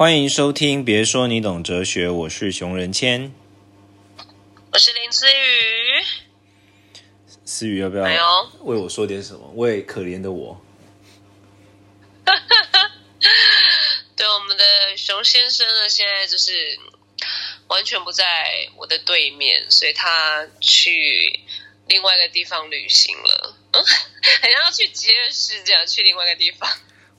欢迎收听，别说你懂哲学，我是熊仁谦，我是林思雨。思雨要不要为我说点什么？为可怜的我。对，我们的熊先生呢，现在就是完全不在我的对面，所以他去另外一个地方旅行了。嗯，好像要去极乐世界，去另外一个地方。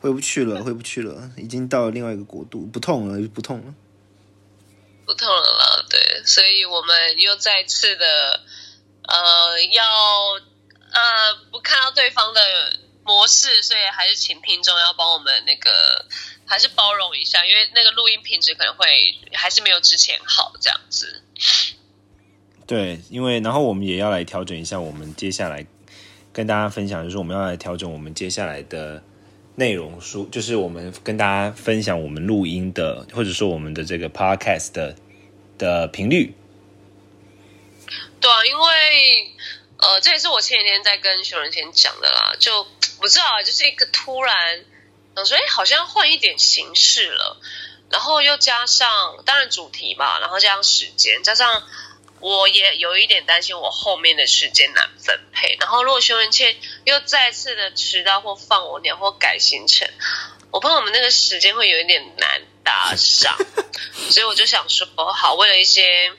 回不去了，回不去了，已经到了另外一个国度，不痛了，不痛了，不痛了啦。对，所以我们又再次的，呃，要呃不看到对方的模式，所以还是请听众要帮我们那个，还是包容一下，因为那个录音品质可能会还是没有之前好这样子。对，因为然后我们也要来调整一下，我们接下来跟大家分享，就是我们要来调整我们接下来的。内容书就是我们跟大家分享我们录音的，或者说我们的这个 podcast 的的频率。对啊，因为呃，这也是我前几天在跟熊仁谦讲的啦。就不知道，就是一个突然想说，哎，好像换一点形式了。然后又加上，当然主题嘛，然后加上时间，加上。我也有一点担心，我后面的时间难分配。然后，如果熊仁谦又再次的迟到或放我鸟或改行程，我怕我们那个时间会有一点难搭上。所以我就想说，好，为了一些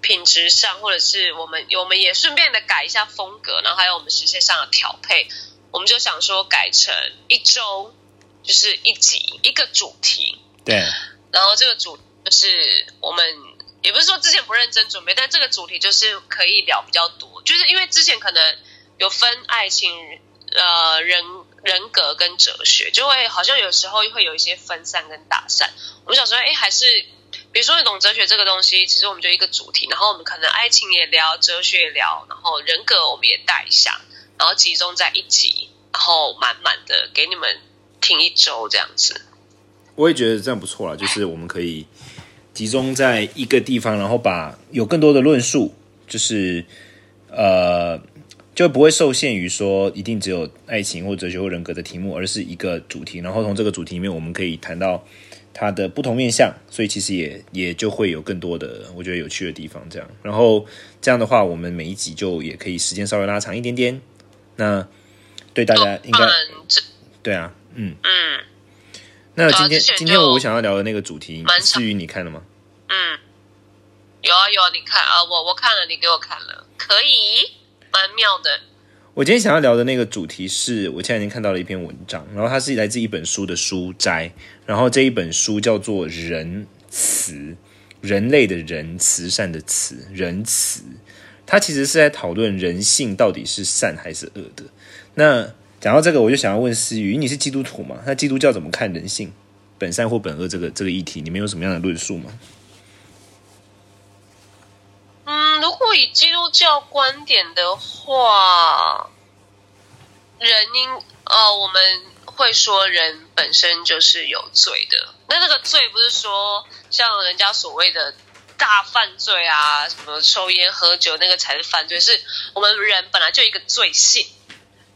品质上，或者是我们我们也顺便的改一下风格，然后还有我们时间上的调配，我们就想说改成一周就是一集一个主题。对。然后这个主就是我们。也不是说之前不认真准备，但这个主题就是可以聊比较多，就是因为之前可能有分爱情、呃人人格跟哲学，就会好像有时候会有一些分散跟打散。我们想说，哎，还是比如说懂哲学这个东西，其实我们就一个主题，然后我们可能爱情也聊，哲学也聊，然后人格我们也带一下，然后集中在一集，然后满满的给你们听一周这样子。我也觉得这样不错啦，就是我们可以。集中在一个地方，然后把有更多的论述，就是呃，就不会受限于说一定只有爱情或哲学或人格的题目，而是一个主题。然后从这个主题里面，我们可以谈到它的不同面向，所以其实也也就会有更多的我觉得有趣的地方。这样，然后这样的话，我们每一集就也可以时间稍微拉长一点点。那对大家应该对啊，嗯嗯。那今天今天我想要聊的那个主题，至于你看了吗？嗯，有啊有啊，你看啊，我我看了，你给我看了，可以，蛮妙的。我今天想要聊的那个主题是我前两天看到了一篇文章，然后它是来自一本书的书摘，然后这一本书叫做《仁慈》，人类的仁，慈善的慈，仁慈。它其实是在讨论人性到底是善还是恶的。那讲到这个，我就想要问思雨，你是基督徒吗？那基督教怎么看人性本善或本恶这个这个议题？你们有什么样的论述吗？嗯，如果以基督教观点的话，人应呃，我们会说人本身就是有罪的。那那个罪不是说像人家所谓的大犯罪啊，什么抽烟喝酒那个才是犯罪，是我们人本来就一个罪性。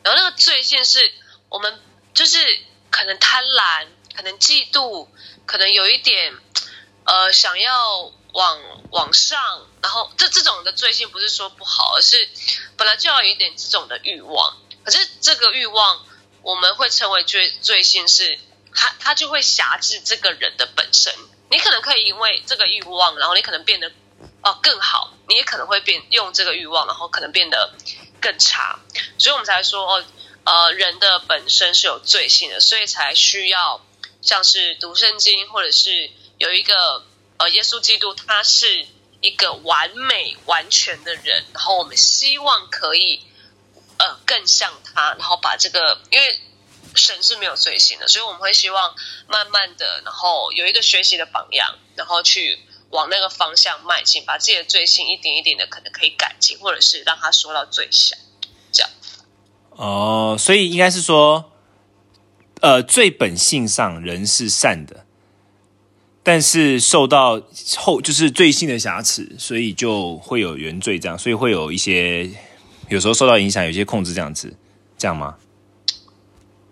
然后那个罪性是我们就是可能贪婪，可能嫉妒，可能有一点呃想要往往上，然后这这种的罪性不是说不好，而是本来就要有一点这种的欲望。可是这个欲望我们会称为罪罪性，是它它就会辖制这个人的本身。你可能可以因为这个欲望，然后你可能变得哦更好，你也可能会变用这个欲望，然后可能变得。更差，所以我们才说哦，呃，人的本身是有罪性的，所以才需要像是读圣经，或者是有一个呃，耶稣基督，他是一个完美完全的人，然后我们希望可以呃更像他，然后把这个，因为神是没有罪性的，所以我们会希望慢慢的，然后有一个学习的榜样，然后去。往那个方向迈进，把自己的罪性一点一点的可能可以改进，或者是让他缩到最小，这样。哦，所以应该是说，呃，最本性上人是善的，但是受到后就是罪性的瑕疵，所以就会有原罪这样，所以会有一些有时候受到影响，有些控制这样子，这样吗？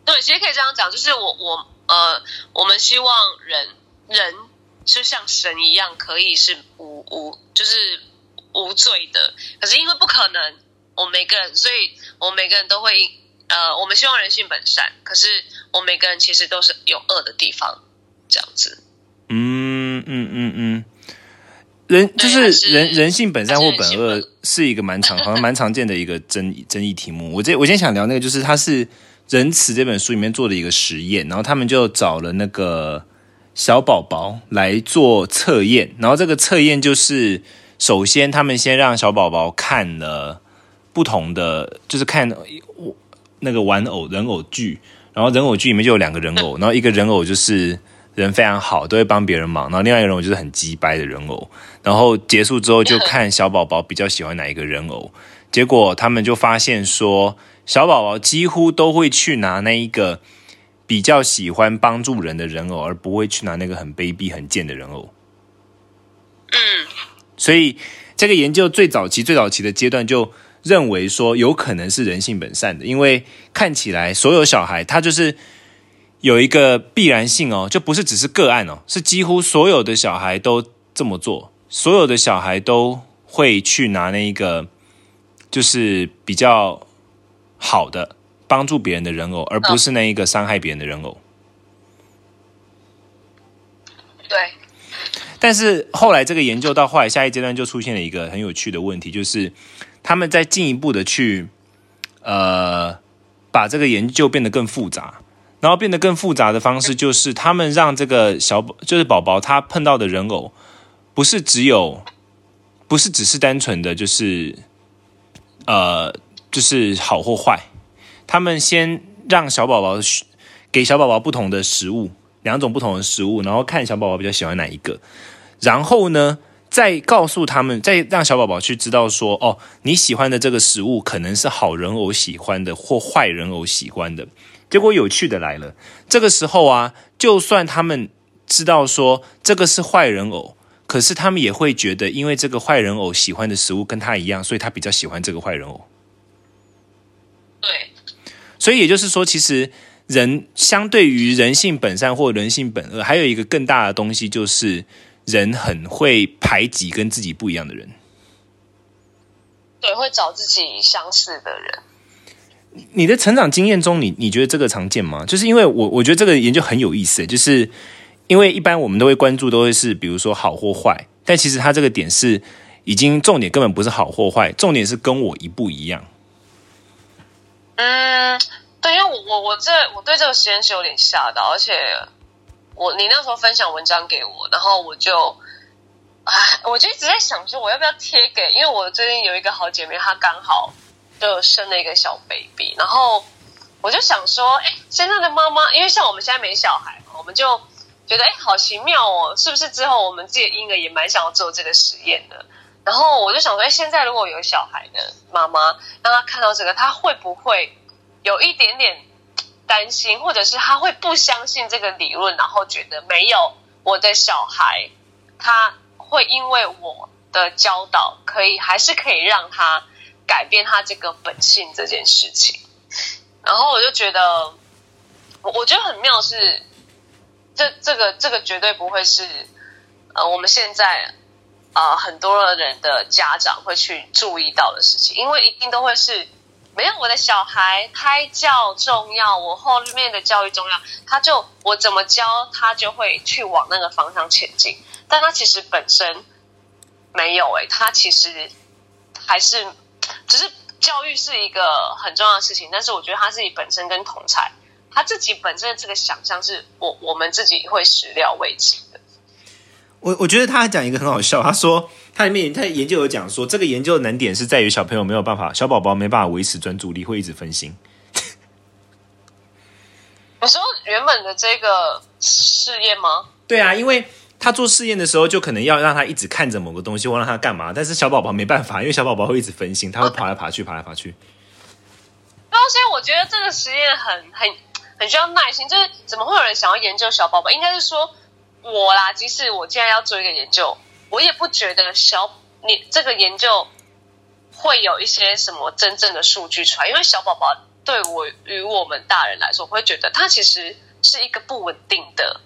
对，其实可以这样讲，就是我我呃，我们希望人。人就像神一样，可以是无无就是无罪的。可是因为不可能，我们每个人，所以我们每个人都会呃，我们希望人性本善，可是我们每个人其实都是有恶的地方，这样子。嗯嗯嗯嗯，人就是人人性本善或本恶是一个蛮常好像蛮常见的一个争议争议题目。我这我今天想聊那个，就是他是《仁慈》这本书里面做的一个实验，然后他们就找了那个小宝宝来做测验，然后这个测验就是首先他们先让小宝宝看了不同的，就是看我那个玩偶人偶剧，然后人偶剧里面就有两个人偶，然后一个人偶就是人非常好，都会帮别人忙，然后另外一个人偶就是很鸡掰的人偶。然后结束之后就看小宝宝比较喜欢哪一个人偶，结果他们就发现说，小宝宝几乎都会去拿那一个比较喜欢帮助人的人偶，而不会去拿那个很卑鄙、很贱的人偶。嗯，所以这个研究最早期、最早期的阶段就认为说，有可能是人性本善的，因为看起来所有小孩他就是有一个必然性哦，就不是只是个案哦，是几乎所有的小孩都这么做，所有的小孩都会去拿那一个就是比较好的帮助别人的人偶，而不是那一个伤害别人的人偶。对，但是后来这个研究到后来下一阶段就出现了一个很有趣的问题，就是他们在进一步的去呃把这个研究变得更复杂，然后变得更复杂的方式就是他们让这个小就是宝宝他碰到的人偶不是只有不是只是单纯的就是呃就是好或坏，他们先让小宝宝给小宝宝不同的食物。两种不同的食物，然后看小宝宝比较喜欢哪一个，然后呢，再告诉他们，再让小宝宝去知道说，哦，你喜欢的这个食物可能是好人偶喜欢的，或坏人偶喜欢的。结果有趣的来了，这个时候啊，就算他们知道说这个是坏人偶，可是他们也会觉得，因为这个坏人偶喜欢的食物跟他一样，所以他比较喜欢这个坏人偶。对，所以也就是说，其实。人相对于人性本善或人性本恶，还有一个更大的东西，就是人很会排挤跟自己不一样的人。对，会找自己相似的人。你的成长经验中，你你觉得这个常见吗？就是因为我我觉得这个研究很有意思，就是因为一般我们都会关注都会是比如说好或坏，但其实它这个点是已经重点根本不是好或坏，重点是跟我一不一样。嗯。对，因为我我我这我对这个实验室有点吓到，而且我你那时候分享文章给我，然后我就，哎，我就一直在想说我要不要贴给，因为我最近有一个好姐妹，她刚好就生了一个小 baby，然后我就想说，哎，现在的妈妈，因为像我们现在没小孩，我们就觉得哎，好奇妙哦，是不是之后我们自己的婴儿也蛮想要做这个实验的？然后我就想说，哎，现在如果有小孩的妈妈，让她看到这个，她会不会？有一点点担心，或者是他会不相信这个理论，然后觉得没有我的小孩，他会因为我的教导，可以还是可以让他改变他这个本性这件事情。然后我就觉得，我我觉得很妙是，这这个这个绝对不会是呃我们现在呃很多人的家长会去注意到的事情，因为一定都会是。没有我的小孩胎教重要，我后面的教育重要，他就我怎么教他就会去往那个方向前进。但他其实本身没有诶，他其实还是只是教育是一个很重要的事情，但是我觉得他自己本身跟同才他自己本身的这个想象是我我们自己会始料未及的。我我觉得他讲一个很好笑，他说。他里面他研究有讲说，这个研究的难点是在于小朋友没有办法，小宝宝没办法维持专注力，会一直分心。你说原本的这个试验吗？对啊，因为他做试验的时候，就可能要让他一直看着某个东西，或让他干嘛。但是小宝宝没办法，因为小宝宝会一直分心，他会爬来爬去，爬来爬去。然后，所以我觉得这个实验很很很需要耐心。就是怎么会有人想要研究小宝宝？应该是说我啦，即使我现在要做一个研究。我也不觉得小你这个研究会有一些什么真正的数据出来，因为小宝宝对我与我们大人来说，我会觉得他其实是一个不稳定的，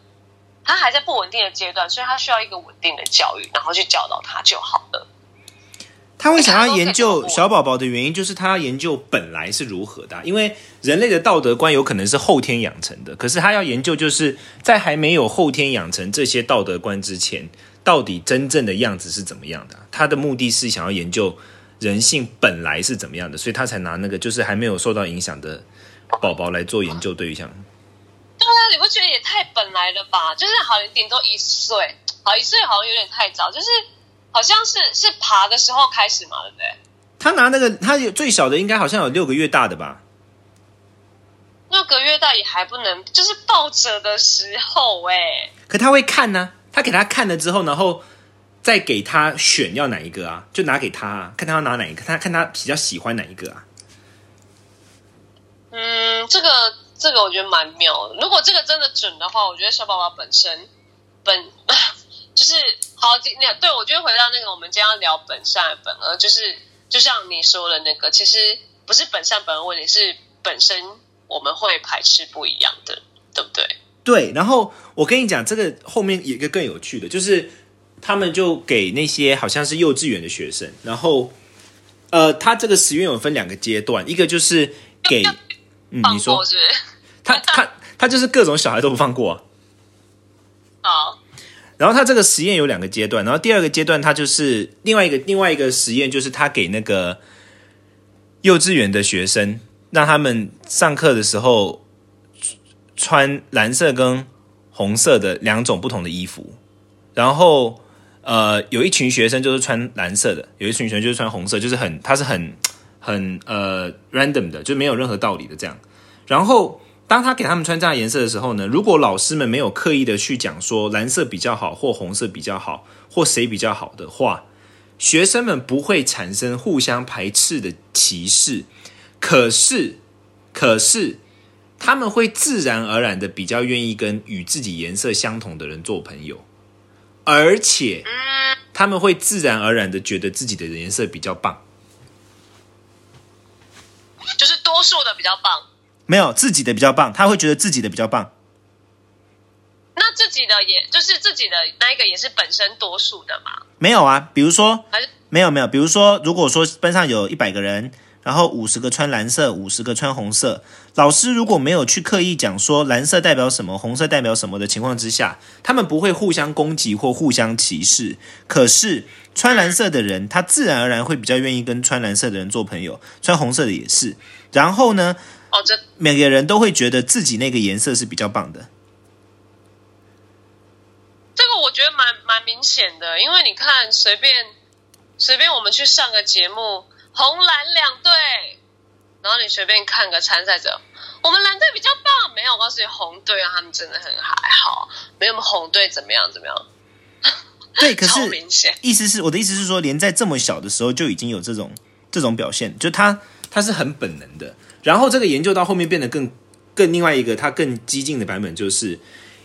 他还在不稳定的阶段，所以他需要一个稳定的教育，然后去教导他就好了。他会想要研究小宝宝的原因，就是他要研究本来是如何的啊、因为人类的道德观有可能是后天养成的，可是他要研究，就是在还没有后天养成这些道德观之前，到底真正的样子是怎么样的啊、他的目的是想要研究人性本来是怎么样的，所以他才拿那个就是还没有受到影响的宝宝来做研究对象。对啊，你不觉得也太本来了吧？就是好像顶多一岁，好一岁好像有点太早，就是好像是是爬的时候开始嘛，对不对？他拿那个，他有最小的应该好像有六个月大的吧？六个月大也还不能，就是抱着的时候哎、可他会看呢、他给他看了之后，然后再给他选要哪一个啊？就拿给他、啊，看他要拿哪一个，他看他比较喜欢哪一个啊？嗯，这个这个我觉得蛮妙的。如果这个真的准的话，我觉得小宝宝本身本就是好，那对我觉得回到那个我们今天要聊本善本恶，就是就像你说的那个，其实不是本善本恶问题，是本身我们会排斥不一样的，对不对？对，然后我跟你讲，这个后面有一个更有趣的，就是他们就给那些好像是幼稚园的学生，然后呃，他这个实验有分两个阶段，一个就是给嗯，放你说？他他他就是各种小孩都不放过、啊。好，然后他这个实验有两个阶段，然后第二个阶段他就是另外一个另外一个实验，就是他给那个幼稚园的学生，让他们上课的时候穿蓝色跟红色的两种不同的衣服，然后呃有一群学生就是穿蓝色的，有一群学生就是穿红色，就是很他是很很呃 random 的，就没有任何道理的这样，然后。当他给他们穿这样颜色的时候呢，如果老师们没有刻意的去讲说蓝色比较好，或红色比较好，或谁比较好的话，学生们不会产生互相排斥的歧视。可是，可是他们会自然而然的比较愿意跟与自己颜色相同的人做朋友，而且，他们会自然而然的觉得自己的颜色比较棒。就是多数的比较棒。没有自己的比较棒，他会觉得自己的比较棒。那自己的也就是自己的那一个也是本身多数的嘛？没有啊，比如说没有没有，比如说，如果说班上有一百个人，然后五十个穿蓝色，五十个穿红色，老师如果没有去刻意讲说蓝色代表什么，红色代表什么的情况之下，他们不会互相攻击或互相歧视。可是穿蓝色的人，他自然而然会比较愿意跟穿蓝色的人做朋友，穿红色的也是。然后呢，哦，这每个人都会觉得自己那个颜色是比较棒的。这个我觉得蛮蛮明显的，因为你看随便随便我们去上个节目，红蓝两队，然后你随便看个参赛者，我们蓝队比较棒，没有，我告诉你红队啊，他们真的很还好，没有我们红队怎么样怎么样，对，可是明显。意思是我的意思是说，连在这么小的时候就已经有这种这种表现，就他他是很本能的。然后这个研究到后面变得更更另外一个他更激进的版本，就是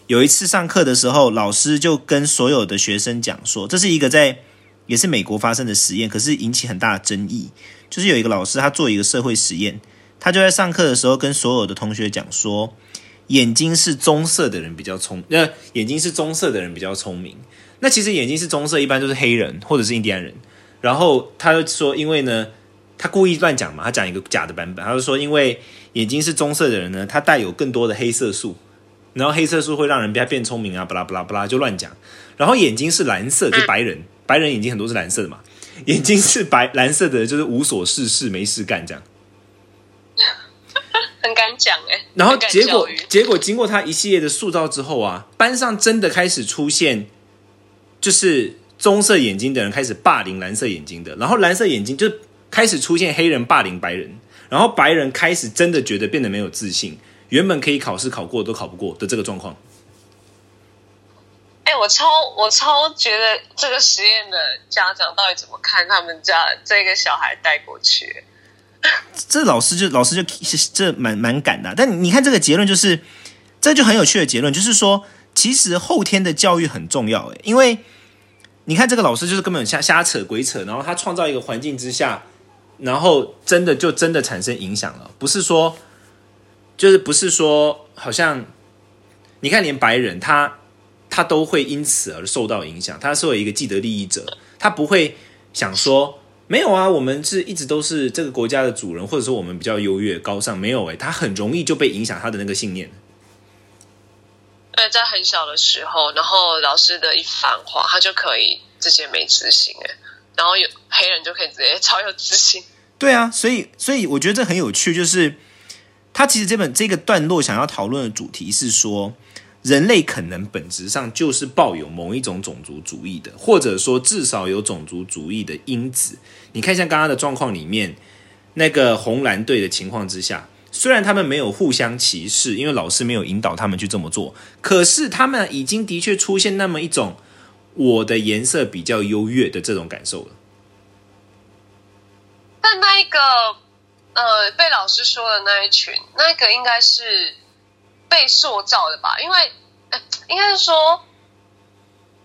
有一次上课的时候，老师就跟所有的学生讲说，这是一个在也是美国发生的实验，可是引起很大的争议。就是有一个老师他做一个社会实验，他就在上课的时候跟所有的同学讲说，眼睛是棕色的人比较聪，呃，眼睛是棕色的人比较聪明。那其实眼睛是棕色，一般都是黑人或者是印第安人。然后他就说，因为呢，他故意乱讲嘛，他讲一个假的版本，他就说，因为眼睛是棕色的人呢，他带有更多的黑色素，然后黑色素会让人变变聪明啊，巴拉巴拉巴拉就乱讲。然后眼睛是蓝色，就白人，白人眼睛很多是蓝色的嘛，眼睛是白蓝色的，就是无所事事，没事干这样。很敢讲哎、然后结果结果经过他一系列的塑造之后啊，班上真的开始出现，就是棕色眼睛的人开始霸凌蓝色眼睛的，然后蓝色眼睛就开始出现黑人霸凌白人，然后白人开始真的觉得变得没有自信，原本可以考试考过都考不过的这个状况。哎、我超我超觉得这个实验的家长到底怎么看他们家这个小孩带过去？这老师就老师就这蛮蛮敢的啊、但你看这个结论就是，这就很有趣的结论，就是说，其实后天的教育很重要，诶，因为你看这个老师就是根本瞎瞎扯鬼扯，然后他创造一个环境之下，然后真的就真的产生影响了，不是说，就是不是说好像，你看连白人他他都会因此而受到影响。他作为一个既得利益者，他不会想说没有啊，我们是一直都是这个国家的主人，或者说我们比较优越高尚。没有诶，他很容易就被影响他的那个信念。在很小的时候，然后老师的一番话，他就可以直接没自信哎，然后有黑人就可以直接超有自信。对啊，所以所以我觉得这很有趣，就是他其实这本这个段落想要讨论的主题是说，人类可能本质上就是抱有某一种种族主义的，或者说至少有种族主义的因子。你看，像刚刚的状况里面，那个红蓝队的情况之下。虽然他们没有互相歧视，因为老师没有引导他们去这么做，可是他们已经的确出现那么一种我的颜色比较优越的这种感受了。但那一个呃，被老师说的那一群，那个应该是被塑造的吧？因为应该是说，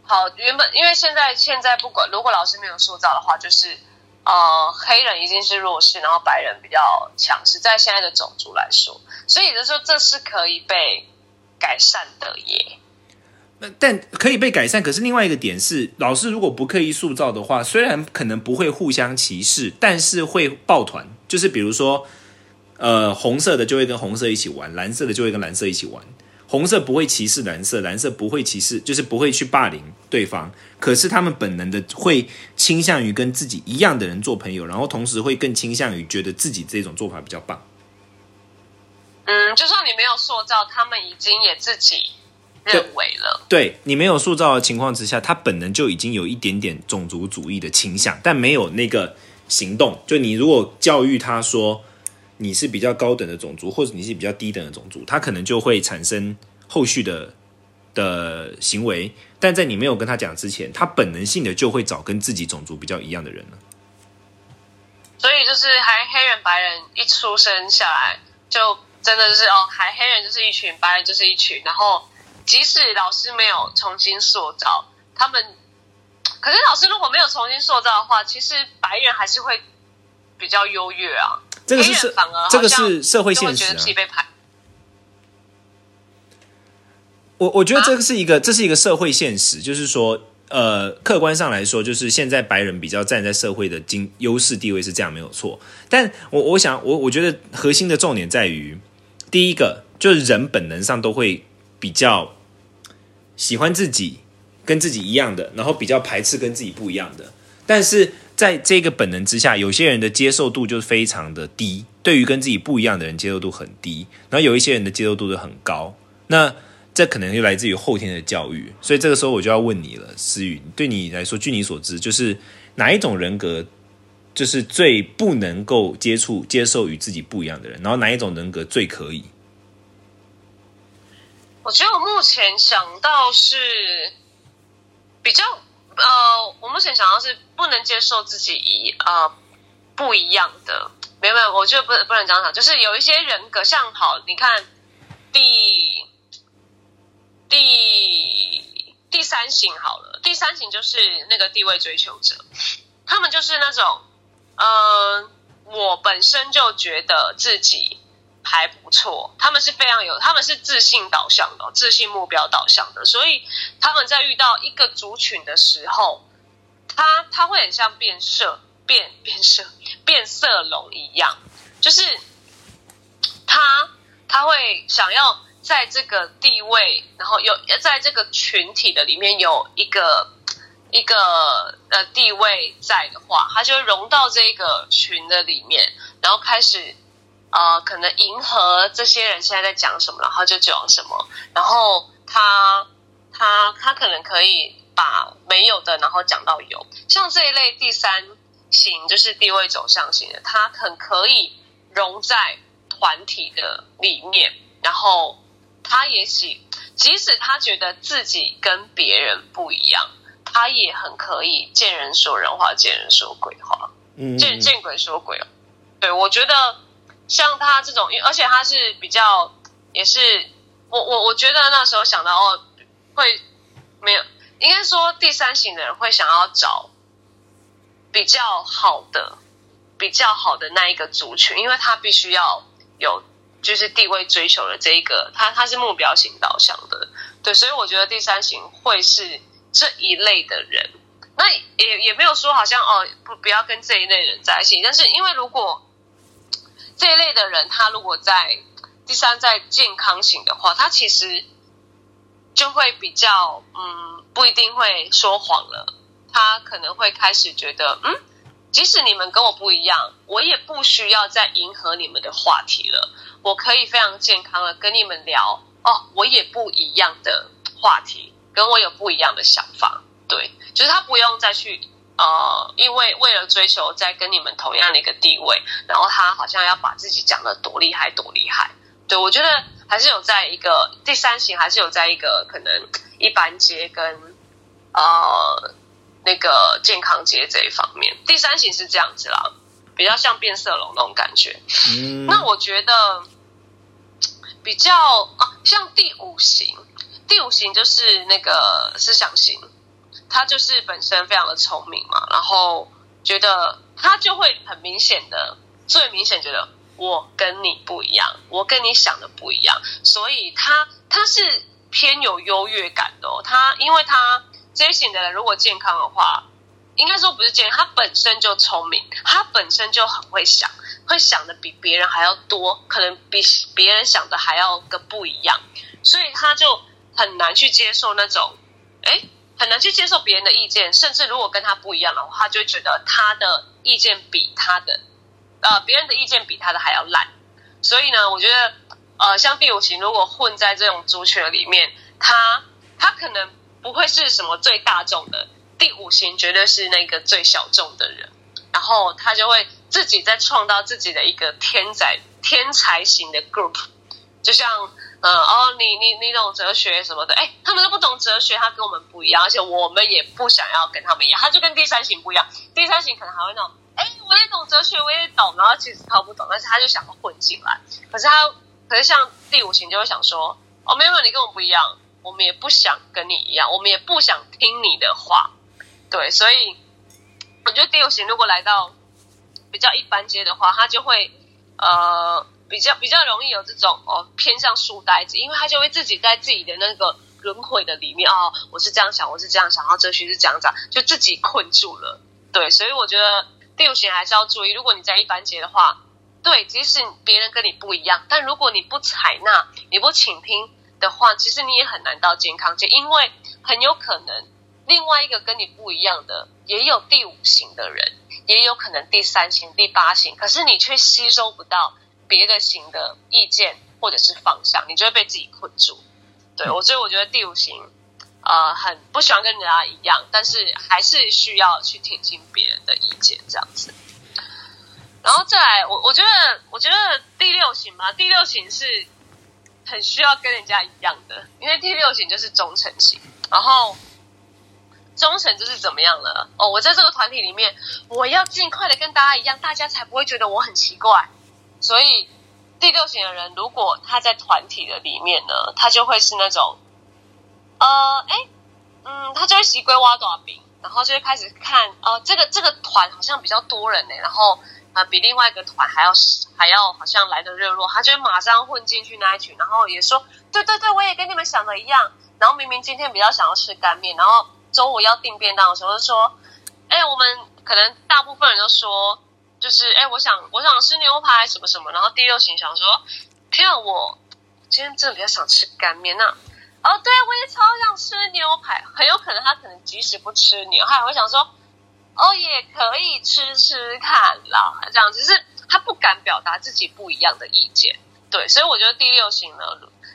好，原本因为现在现在不管，如果老师没有塑造的话，就是。呃，黑人已经是弱势，然后白人比较强势，在现在的种族来说，所以就说这是可以被改善的耶。但可以被改善，可是另外一个点是，老师如果不刻意塑造的话，虽然可能不会互相歧视，但是会抱团，就是比如说，呃，红色的就会跟红色一起玩，蓝色的就会跟蓝色一起玩。红色不会歧视蓝色，蓝色不会歧视，就是不会去霸凌对方。可是他们本能的会倾向于跟自己一样的人做朋友，然后同时会更倾向于觉得自己这种做法比较棒。嗯，就算你没有塑造，他们已经也自己认为了。对你没有塑造的情况之下，他本能就已经有一点点种族主义的倾向，但没有那个行动。就你如果教育他说。你是比较高等的种族，或者你是比较低等的种族，他可能就会产生后续的的行为。但在你没有跟他讲之前，他本能性的就会找跟自己种族比较一样的人了。所以就是还黑人白人一出生下来，就真的是哦，还黑人就是一群，白人就是一群。然后即使老师没有重新塑造他们，可是老师如果没有重新塑造的话，其实白人还是会比较优越啊。这个是这个是社会现实。我我觉得这个是一个这是一个社会现实，就是说，呃，客观上来说，就是现在白人比较站在社会的经优势地位是这样没有错。但我我想我我觉得核心的重点在于，第一个就是人本能上都会比较喜欢自己跟自己一样的，然后比较排斥跟自己不一样的，但是。在这个本能之下，有些人的接受度就是非常的低，对于跟自己不一样的人接受度很低，然后有一些人的接受度就很高。那这可能就来自于后天的教育。所以这个时候我就要问你了，思雨，对你来说，据你所知，就是哪一种人格就是最不能够接触、接受与自己不一样的人？然后哪一种人格最可以？我觉得我目前想到是比较。呃，我目前想到是不能接受自己一呃不一样的，没有没有，我觉得不不能这样讲，就是有一些人格像好，你看第第第三型好了，第三型就是那个地位追求者，他们就是那种，呃，我本身就觉得自己。还不错，他们是非常有，他们是自信导向的，自信目标导向的，所以他们在遇到一个族群的时候，他他会很像变色变变色变色龙一样，就是他他会想要在这个地位，然后有在这个群体的里面有一个一个呃地位在的话，他就融到这个群的里面，然后开始。呃，可能迎合这些人现在在讲什么，然后就讲什么。然后他他他可能可以把没有的，然后讲到有。像这一类第三型，就是地位走向型的，他很可以融在团体的里面。然后他也喜，即使他觉得自己跟别人不一样，他也很可以见人说人话，见人说鬼话。嗯，见见鬼说鬼。对，我觉得。像他这种，而且他是比较，也是我我我觉得那时候想到哦，会没有，应该说第三型的人会想要找比较好的、比较好的那一个族群，因为他必须要有就是地位追求的这一个，他他是目标型导向的，对，所以我觉得第三型会是这一类的人。那也也没有说好像哦不不要跟这一类人在一起，但是因为如果这一类的人他如果在第三在健康型的话，他其实就会比较嗯不一定会说谎了，他可能会开始觉得嗯。即使你们跟我不一样，我也不需要再迎合你们的话题了。我可以非常健康的跟你们聊哦，我也不一样的话题，跟我有不一样的想法。对，就是他不用再去呃，因为为了追求在跟你们同样的一个地位，然后他好像要把自己讲的多厉害多厉害。对我觉得还是有在一个第三型，还是有在一个可能一般阶跟呃。那个健康阶这一方面，第三型是这样子啦，比较像变色龙那种感觉。嗯，那我觉得比较啊，像第五型，第五型就是那个思想型，他就是本身非常的聪明嘛，然后觉得他就会很明显的，最明显觉得我跟你不一样，我跟你想的不一样，所以他他是偏有优越感的，他因为他。这型的人如果健康的话，应该说不是健康，他本身就聪明，他本身就很会想，会想的比别人还要多，可能比别人想的还要个不一样，所以他就很难去接受那种，哎，很难去接受别人的意见，甚至如果跟他不一样的话，他就会觉得他的意见比他的，呃，别人的意见比他的还要烂。所以呢，我觉得，呃，像第五型如果混在这种族群里面，他他可能。不会是什么最大众的第五型，绝对是那个最小众的人，然后他就会自己在创造自己的一个天才天才型的 group，就像嗯哦，你你你懂哲学什么的，哎，他们都不懂哲学，他跟我们不一样，而且我们也不想要跟他们一样，他就跟第三型不一样，第三型可能还会那种，哎，我也懂哲学，我也懂，然后其实他不懂，但是他就想混进来，可是他可是像第五型就会想说，哦，没有，你跟我不一样。我们也不想跟你一样，我们也不想听你的话，对，所以我觉得第五型如果来到比较一般阶的话，他就会呃比较比较容易有这种哦偏向书呆子，因为他就会自己在自己的那个轮回的里面哦，我是这样想，我是这样想，然后哲学是这样讲，就自己困住了，对，所以我觉得第五型还是要注意，如果你在一般阶的话，对，即使别人跟你不一样，但如果你不采纳，你不倾听。的话，其实你也很难到健康界，因为很有可能另外一个跟你不一样的，也有第五型的人，也有可能第三型、第八型，可是你却吸收不到别的型的意见或者是方向，你就会被自己困住。对我，所以我觉得第五型呃很不喜欢跟人家一样，但是还是需要去听听别人的意见这样子。然后再来，我我觉得我觉得第六型嘛，第六型是。很需要跟人家一样的，因为第六型就是忠诚型，然后忠诚就是怎么样了？哦，我在这个团体里面，我要尽快的跟大家一样，大家才不会觉得我很奇怪。所以第六型的人，如果他在团体的里面呢，他就会是那种，呃，哎，嗯，他就会习惯挖短饼，然后就会开始看，哦，这个这个团好像比较多人呢，然后。啊，比另外一个团还要还要好像来的热络，他就会马上混进去那一群，然后也说，对对对，我也跟你们想的一样。然后明明今天比较想要吃干面，然后中午要订便当的时候就说，哎，我们可能大部分人都说，就是哎，我想我想吃牛排什么什么。然后第六型想说，天啊，我今天真的比较想吃干面那哦，对，我也超想吃牛排，很有可能他可能即使不吃牛，他也会想说。哦，也可以吃吃看啦，这样只是他不敢表达自己不一样的意见，对，所以我觉得第六型呢，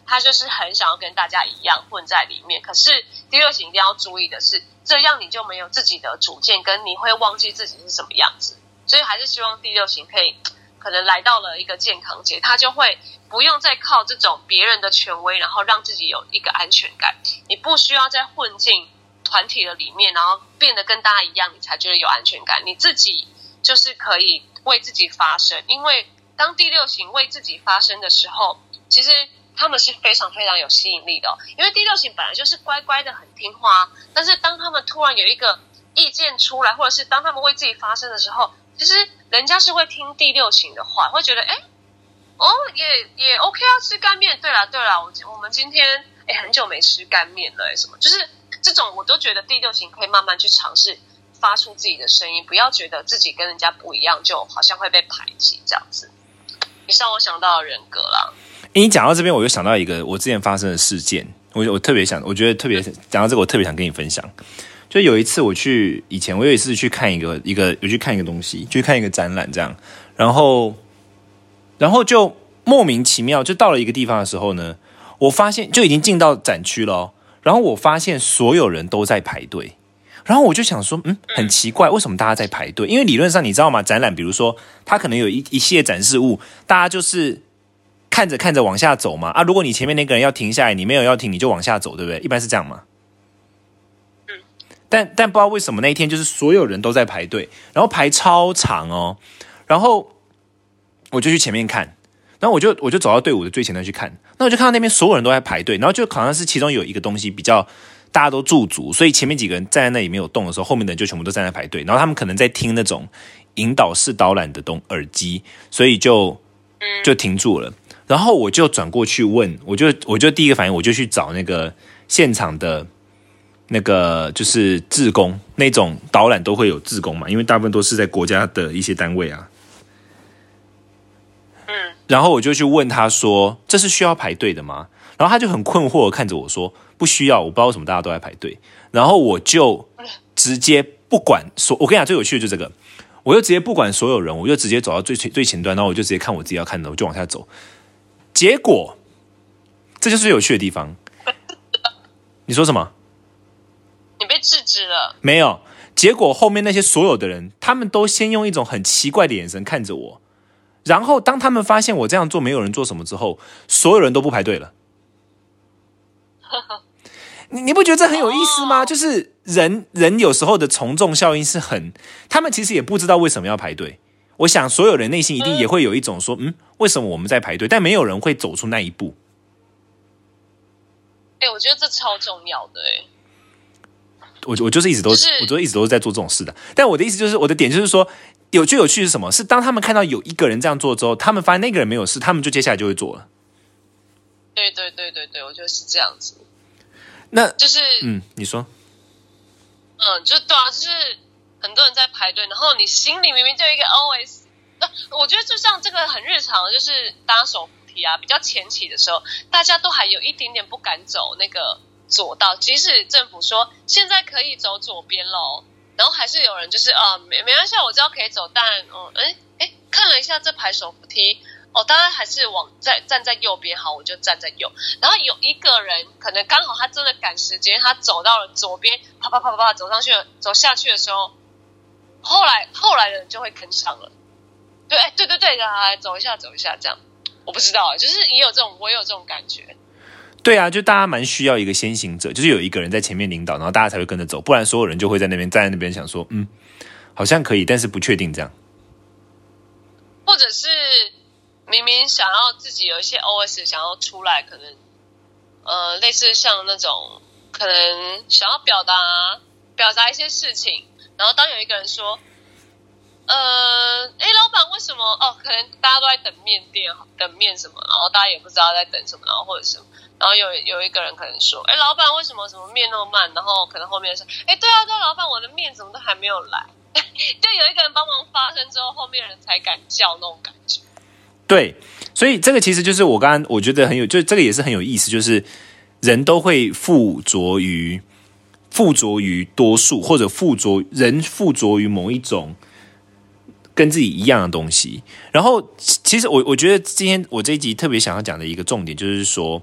他就是很想要跟大家一样混在里面。可是第六型一定要注意的是，这样你就没有自己的主见，跟你会忘记自己是什么样子。所以还是希望第六型可以，可能来到了一个健康节，他就会不用再靠这种别人的权威，然后让自己有一个安全感。你不需要再混进。团体的里面，然后变得跟大家一样，你才觉得有安全感。你自己就是可以为自己发声，因为当第六型为自己发声的时候，其实他们是非常非常有吸引力的。因为第六型本来就是乖乖的、很听话，但是当他们突然有一个意见出来，或者是当他们为自己发声的时候，其实人家是会听第六型的话，会觉得哎，哦，也也 OK 啊，吃干面。对了对了，我我们今天哎很久没吃干面了，什么就是这种我都觉得第六型可以慢慢去尝试发出自己的声音，不要觉得自己跟人家不一样，就好像会被排挤这样子。你让我想到人格啦。你讲到这边，我就想到一个我之前发生的事件，我我特别想，我觉得特别讲到这个，我特别想跟你分享。就有一次我去以前，我有一次去看一个一个，有去看一个东西，去看一个展览，这样，然后，然后就莫名其妙，就到了一个地方的时候呢，我发现就已经进到展区了，然后我发现所有人都在排队，然后我就想说，嗯，很奇怪，为什么大家在排队？因为理论上你知道吗？展览比如说它可能有一一系列展示物，大家就是看着看着往下走嘛，啊，如果你前面那个人要停下来，你没有要停，你就往下走，对不对？一般是这样嘛。但但不知道为什么那一天就是所有人都在排队，然后排超长哦，然后我就去前面看，然后我就我就走到队伍的最前端去看，那我就看到那边所有人都在排队，然后就好像是其中有一个东西比较大家都驻足，所以前面几个人站在那里没有动的时候，后面的人就全部都站在排队，然后他们可能在听那种引导式导览的东耳机，所以就就停住了，然后我就转过去问，我就我就第一个反应我就去找那个现场的。那个就是自工那种导览都会有自工嘛，因为大部分都是在国家的一些单位啊。嗯，然后我就去问他说：“这是需要排队的吗？”然后他就很困惑的看着我说：“不需要，我不知道为什么大家都在排队。”然后我就直接不管所，我跟你讲最有趣的就这个，我就直接不管所有人，我就直接走到最前最前端，然后我就直接看我自己要看的，我就往下走。结果这就是最有趣的地方。你说什么？你被制止了？没有。结果后面那些所有的人，他们都先用一种很奇怪的眼神看着我，然后当他们发现我这样做没有人做什么之后，所有人都不排队了。你你不觉得这很有意思吗？就是人人有时候的从众效应是很，他们其实也不知道为什么要排队。我想所有人内心一定也会有一种说，嗯，为什么我们在排队？但没有人会走出那一步。哎，我觉得这超重要的哎。我我就是一直都是，我就一直都是在做这种事的。但我的意思就是，我的点就是说，有趣有趣是什么？是当他们看到有一个人这样做之后，他们发现那个人没有事，他们就接下来就会做了。对对对对对，我觉得是这样子。那就是嗯，你说，嗯，就对啊，就是很多人在排队，然后你心里明明就有一个 OS。那我觉得就像这个很日常，就是搭手扶梯啊，比较前期的时候，大家都还有一点点不敢走那个。左道，即使政府说现在可以走左边喽，然后还是有人就是啊，没没关系，我知道可以走，但嗯，哎哎，看了一下这排手扶梯，哦，当然还是往在站在右边好，我就站在右。然后有一个人可能刚好他真的赶时间，他走到了左边，啪啪啪啪啪走上去了，走下去的时候，后来后来的人就会跟上了。对，哎，对对对，来走一下走一下这样，我不知道，就是也有这种，我也有这种感觉。对啊，就大家蛮需要一个先行者，就是有一个人在前面领导，然后大家才会跟着走，不然所有人就会在那边站在那边想说，嗯，好像可以，但是不确定这样。或者是明明想要自己有一些 OS 想要出来，可能呃类似像那种可能想要表达表达一些事情，然后当有一个人说，呃，哎，老板为什么？哦，可能大家都在等面店，等面什么，然后大家也不知道在等什么，然后或者什么。然后有有一个人可能说：“哎，老板，为什么什么面那么慢？”然后可能后面说：“哎，对啊，对，老板，我的面怎么都还没有来？” 就有一个人帮忙发声之后，后面人才敢叫那种感觉。对，所以这个其实就是我刚刚我觉得很有，就这个也是很有意思，就是人都会附着于附着于多数，或者附着人附着于某一种跟自己一样的东西。然后，其实我我觉得今天我这一集特别想要讲的一个重点，就是说。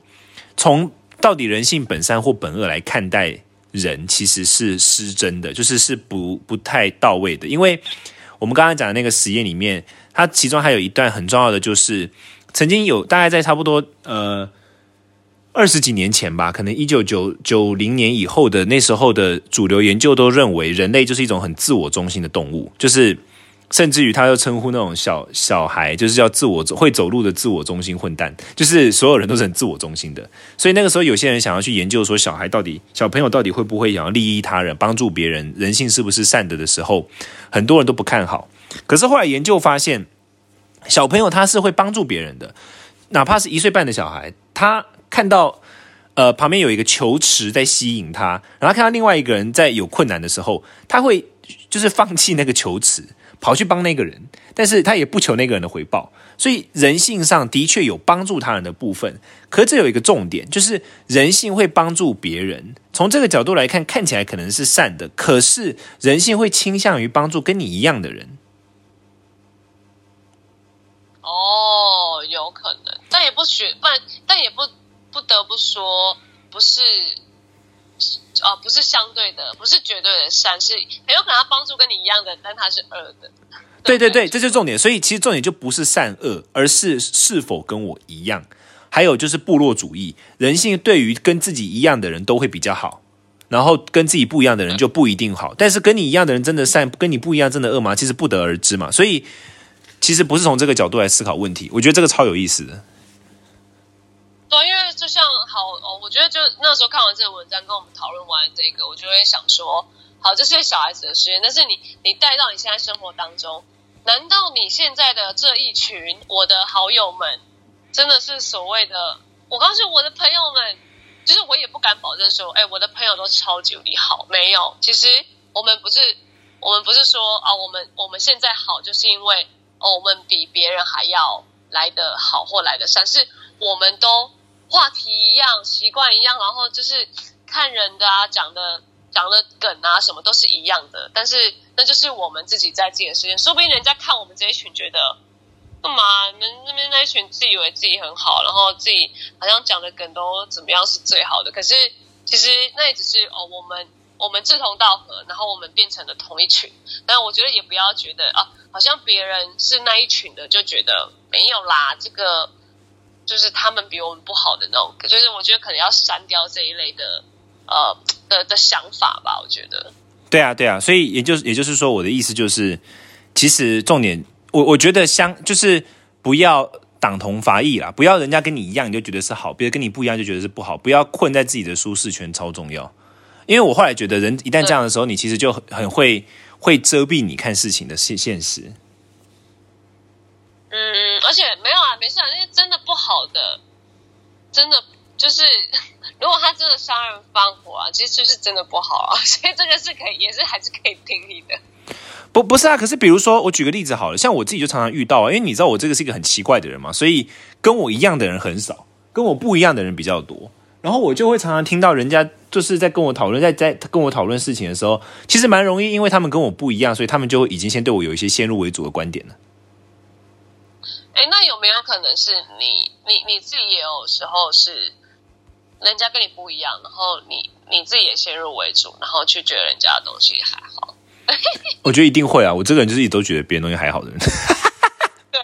从到底人性本善或本恶来看待人，其实是失真的，就是是不不太到位的。因为我们刚刚讲的那个实验里面，它其中还有一段很重要的，就是曾经有大概在差不多呃二十几年前吧，可能一九九九零年以后的那时候的主流研究都认为，人类就是一种很自我中心的动物，就是。甚至于，他又称呼那种小小孩，就是叫自我会走路的自我中心混蛋，就是所有人都是很自我中心的。所以那个时候，有些人想要去研究说，小孩到底小朋友到底会不会想要利益他人、帮助别人，人性是不是善的的时候，很多人都不看好。可是后来研究发现，小朋友他是会帮助别人的，哪怕是一岁半的小孩，他看到呃旁边有一个球池在吸引他，然后看到另外一个人在有困难的时候，他会就是放弃那个球池，跑去帮那个人，但是他也不求那个人的回报。所以人性上的确有帮助他人的部分，可是这有一个重点，就是人性会帮助别人。从这个角度来看，看起来可能是善的，可是人性会倾向于帮助跟你一样的人。哦，有可能，但也不学，但但也不不得不说，不是，啊，不是相对的，不是绝对的善，是很有可能他帮助跟你一样的，但他是恶的。对对对，这就是重点。所以其实重点就不是善恶，而是是否跟我一样。还有就是部落主义，人性对于跟自己一样的人都会比较好，然后跟自己不一样的人就不一定好。但是跟你一样的人真的善，跟你不一样真的恶吗？其实不得而知嘛。所以其实不是从这个角度来思考问题。我觉得这个超有意思的。对，因为就像好哦，我觉得就那时候看完这个文章，跟我们讨论完这个，我就会想说，好，这是小孩子的实验，但是你你带到你现在生活当中。难道你现在的这一群我的好友们，真的是所谓的？我告诉我的朋友们，就是我也不敢保证说，哎，我的朋友都超级无敌好，没有。其实我们不是，我们不是说啊，我们我们现在好，就是因为哦，我们比别人还要来的好或来的善，是我们都话题一样，习惯一样，然后就是看人的啊，讲的。讲的梗啊，什么都是一样的，但是那就是我们自己在自己的世界，说不定人家看我们这一群觉得干嘛？你们那边那一群自以为自己很好，然后自己好像讲的梗都怎么样是最好的，可是其实那也只是哦，我们我们志同道合，然后我们变成了同一群。但我觉得也不要觉得啊，好像别人是那一群的，就觉得没有啦，这个就是他们比我们不好的那种，就是我觉得可能要删掉这一类的。呃的的想法吧，我觉得。对啊，对啊，所以也就是也就是说，我的意思就是，其实重点，我我觉得相就是不要党同伐异啦，不要人家跟你一样你就觉得是好，别人跟你不一样就觉得是不好，不要困在自己的舒适圈，超重要。因为我后来觉得，人一旦这样的时候，你其实就很很会会遮蔽你看事情的现现实。嗯，而且没有啊，没事啊，那些真的不好的，真的。就是，如果他真的杀人放火啊，其实就是真的不好啊，所以这个是可以，也是还是可以听你的。不，不是啊。可是比如说，我举个例子好了，像我自己就常常遇到啊，因为你知道我这个是一个很奇怪的人嘛，所以跟我一样的人很少，跟我不一样的人比较多。然后我就会常常听到人家就是在跟我讨论，在在跟我讨论事情的时候，其实蛮容易，因为他们跟我不一样，所以他们就已经先对我有一些先入为主的观点了。哎，那有没有可能是你你你自己也有时候是？人家跟你不一样，然后你你自己也先入为主，然后去觉得人家的东西还好。我觉得一定会啊！我这个人就是一直都觉得别人东西还好的人。对，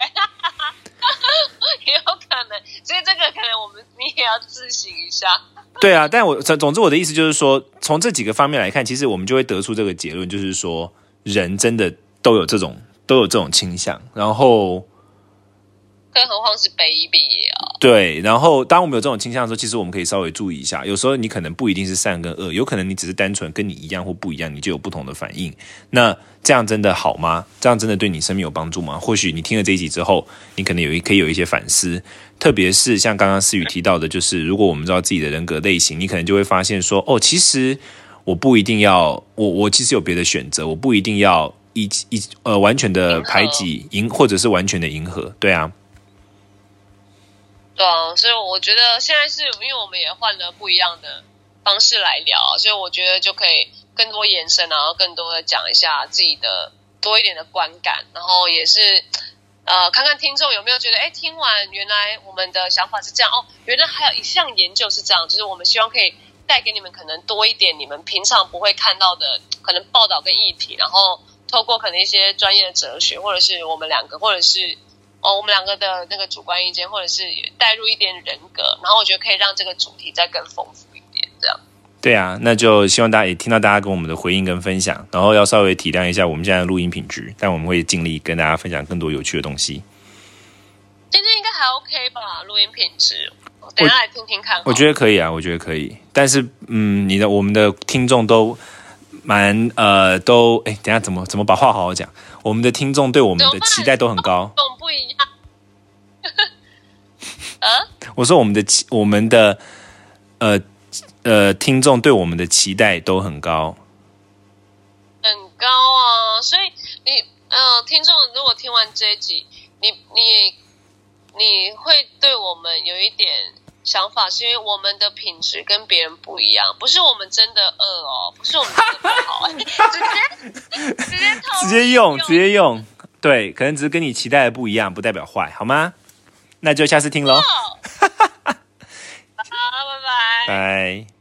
也有可能，所以这个可能我们你也要自省一下。对啊，但我总总之我的意思就是说，从这几个方面来看，其实我们就会得出这个结论，就是说人真的都有这种都有这种倾向，然后。更何况是 baby 啊！对，然后当我们有这种倾向的时候，其实我们可以稍微注意一下。有时候你可能不一定是善跟恶，有可能你只是单纯跟你一样或不一样，你就有不同的反应。那这样真的好吗？这样真的对你生命有帮助吗？或许你听了这一集之后，你可能有一可以有一些反思。特别是像刚刚思雨提到的，就是如果我们知道自己的人格类型，你可能就会发现说，哦，其实我不一定要我我其实有别的选择，我不一定要一一呃完全的排挤迎，或者是完全的迎合。对啊。对啊，所以我觉得现在是因为我们也换了不一样的方式来聊，所以我觉得就可以更多延伸，然后更多的讲一下自己的多一点的观感，然后也是呃看看听众有没有觉得，哎，听完原来我们的想法是这样哦，原来还有一项研究是这样，就是我们希望可以带给你们可能多一点你们平常不会看到的可能报道跟议题，然后透过可能一些专业的哲学，或者是我们两个，或者是。哦，我们两个的那个主观意见，或者是带入一点人格，然后我觉得可以让这个主题再更丰富一点，这样。对啊，那就希望大家也听到大家跟我们的回应跟分享，然后要稍微体谅一下我们现在的录音品质，但我们会尽力跟大家分享更多有趣的东西。今天应该还 OK 吧？录音品质，等下来听听看。我觉得可以啊，我觉得可以。但是，嗯，你的我们的听众都蛮呃，都哎，等下怎么怎么把话好好讲？我们的听众对我们的期待都很高。不一样。我说我们的期我们的呃呃听众对我们的期待都很高。很高啊，所以你呃，听众如果听完这一集，你你你会对我们有一点想法，是因为我们的品质跟别人不一样，不是我们真的饿哦，不是我们真的不好，直接直接直接用，直接用，对，可能只是跟你期待的不一样，不代表坏，好吗？那就下次听喽，好，拜拜。拜。